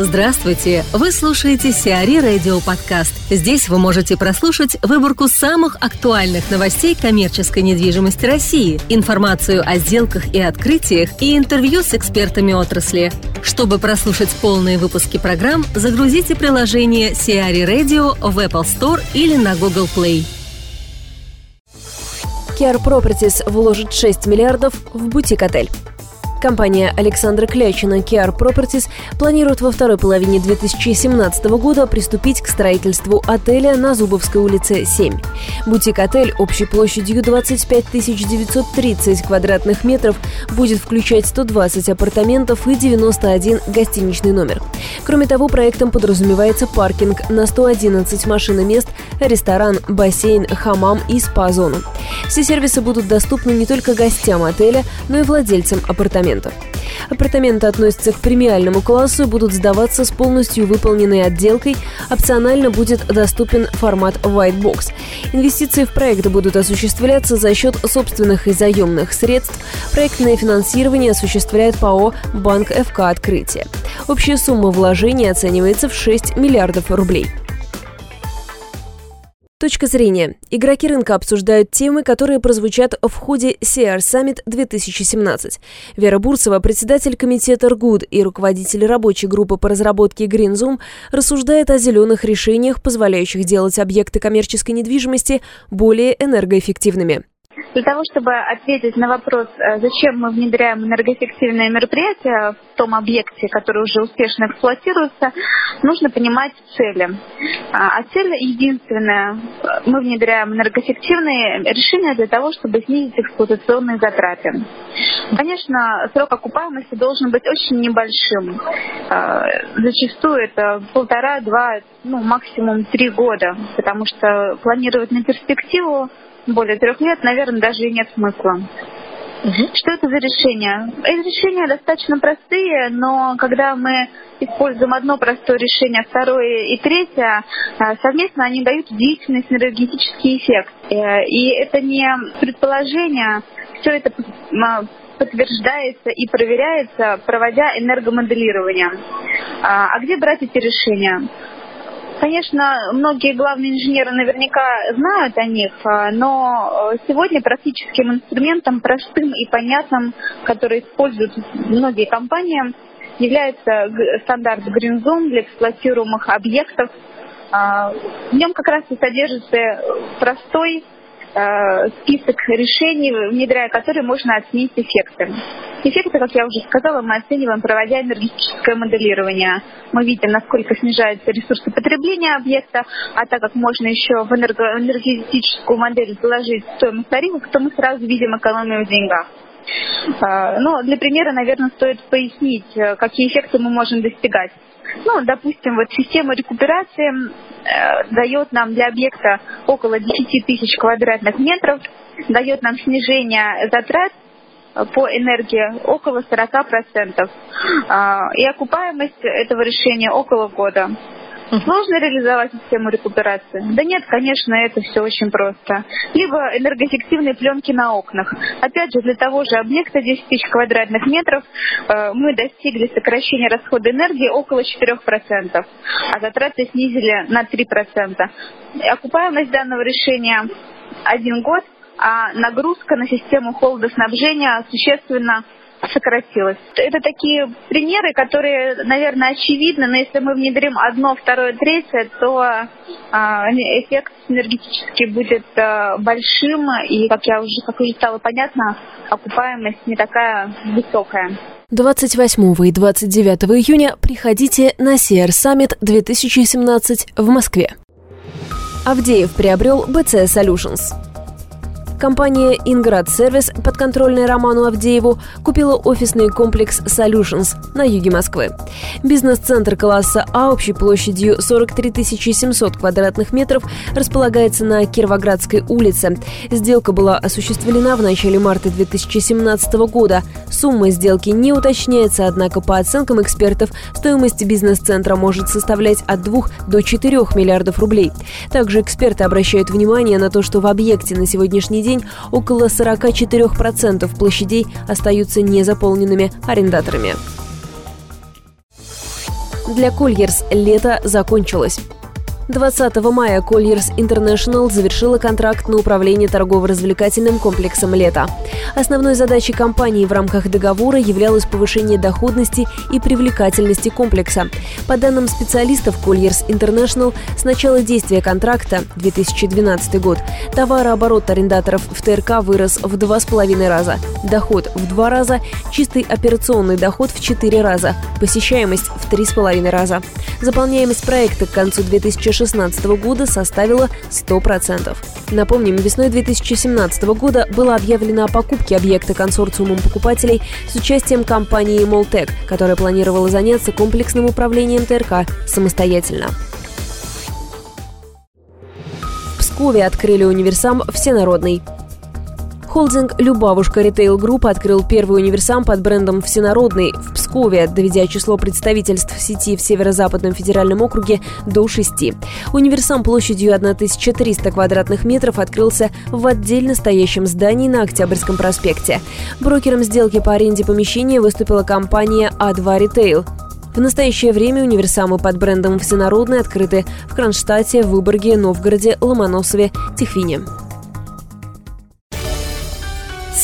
Здравствуйте! Вы слушаете Сиари Радио Подкаст. Здесь вы можете прослушать выборку самых актуальных новостей коммерческой недвижимости России, информацию о сделках и открытиях и интервью с экспертами отрасли. Чтобы прослушать полные выпуски программ, загрузите приложение Сиари Radio в Apple Store или на Google Play. Care Properties вложит 6 миллиардов в бутик-отель. Компания Александра Клячина Kiar Properties планирует во второй половине 2017 года приступить к строительству отеля на Зубовской улице 7. Бутик-отель общей площадью 25 930 квадратных метров будет включать 120 апартаментов и 91 гостиничный номер. Кроме того, проектом подразумевается паркинг на 111 машин и мест, ресторан, бассейн, хамам и спа-зону. Все сервисы будут доступны не только гостям отеля, но и владельцам апартаментов. Апартаменты относятся к премиальному классу и будут сдаваться с полностью выполненной отделкой. Опционально будет доступен формат White Box. Инвестиции в проекты будут осуществляться за счет собственных и заемных средств. Проектное финансирование осуществляет ПАО «Банк ФК Открытие». Общая сумма вложений оценивается в 6 миллиардов рублей. Точка зрения. Игроки рынка обсуждают темы, которые прозвучат в ходе CR Summit 2017. Вера Бурцева, председатель комитета РГУД и руководитель рабочей группы по разработке Green Zoom, рассуждает о зеленых решениях, позволяющих делать объекты коммерческой недвижимости более энергоэффективными. Для того, чтобы ответить на вопрос, э, зачем мы внедряем энергоэффективные мероприятия в том объекте, который уже успешно эксплуатируется, нужно понимать цели. А, а цель единственная. Мы внедряем энергоэффективные решения для того, чтобы снизить эксплуатационные затраты. Конечно, срок окупаемости должен быть очень небольшим. А, зачастую это полтора-два, ну, максимум три года, потому что планировать на перспективу более трех лет, наверное, даже и нет смысла. Угу. Что это за решения? Эти решения достаточно простые, но когда мы используем одно простое решение, второе и третье, а, совместно они дают удивительный синергетический эффект. Э, и это не предположение, все это а, подтверждается и проверяется, проводя энергомоделирование. А, а где брать эти решения? Конечно, многие главные инженеры наверняка знают о них, а, но э, сегодня практическим инструментом, простым и понятным, который используют многие компании, является стандарт Green Zone для эксплуатируемых объектов. А, в нем как раз и содержится простой список решений, внедряя которые можно оценить эффекты. Эффекты, как я уже сказала, мы оцениваем, проводя энергетическое моделирование. Мы видим, насколько снижаются ресурсы потребления объекта, а так как можно еще в энергетическую модель заложить стоимость тарифов, то мы сразу видим экономию в деньгах. Э, но для примера, наверное, стоит пояснить, э, какие эффекты мы можем достигать. Ну, допустим, вот система рекуперации э, дает нам для объекта около 10 тысяч квадратных метров, дает нам снижение затрат по энергии около 40%. Э, и окупаемость этого решения около года. Сложно реализовать систему рекуперации? Да нет, конечно, это все очень просто. Либо энергоэффективные пленки на окнах. Опять же, для того же объекта 10 тысяч квадратных метров э, мы достигли сокращения расхода энергии около 4%, а затраты снизили на 3%. Окупаемость данного решения один год, а нагрузка на систему холодоснабжения существенно сократилось. Это такие примеры, которые, наверное, очевидны, но если мы внедрим одно, второе, третье, то а, эффект энергетически будет а, большим, и, как я уже, как уже стало понятно, окупаемость не такая высокая. 28 и 29 июня приходите на CR Summit 2017 в Москве. Авдеев приобрел BC Solutions. Компания «Инград Сервис», подконтрольная Роману Авдееву, купила офисный комплекс «Solutions» на юге Москвы. Бизнес-центр класса А общей площадью 43 700 квадратных метров располагается на Кировоградской улице. Сделка была осуществлена в начале марта 2017 года. Сумма сделки не уточняется, однако по оценкам экспертов стоимость бизнес-центра может составлять от 2 до 4 миллиардов рублей. Также эксперты обращают внимание на то, что в объекте на сегодняшний день день около 44% площадей остаются незаполненными арендаторами. Для Кольерс лето закончилось. 20 мая Colliers International завершила контракт на управление торгово-развлекательным комплексом «Лето». Основной задачей компании в рамках договора являлось повышение доходности и привлекательности комплекса. По данным специалистов Colliers International, с начала действия контракта 2012 год товарооборот арендаторов в ТРК вырос в два с половиной раза, доход в два раза, чистый операционный доход в четыре раза, посещаемость в три с половиной раза. Заполняемость проекта к концу 2016 2016 года составила 100%. Напомним, весной 2017 года было объявлено о покупке объекта консорциумом покупателей с участием компании Молтек, которая планировала заняться комплексным управлением ТРК самостоятельно. В Пскове открыли универсам «Всенародный». Холдинг «Любавушка Ритейл Групп» открыл первый универсам под брендом «Всенародный» в Пскове, доведя число представительств сети в Северо-Западном федеральном округе до шести. Универсам площадью 1300 квадратных метров открылся в отдельно стоящем здании на Октябрьском проспекте. Брокером сделки по аренде помещения выступила компания А2 Ритейл. В настоящее время универсамы под брендом «Всенародный» открыты в Кронштадте, Выборге, Новгороде, Ломоносове, Тихвине.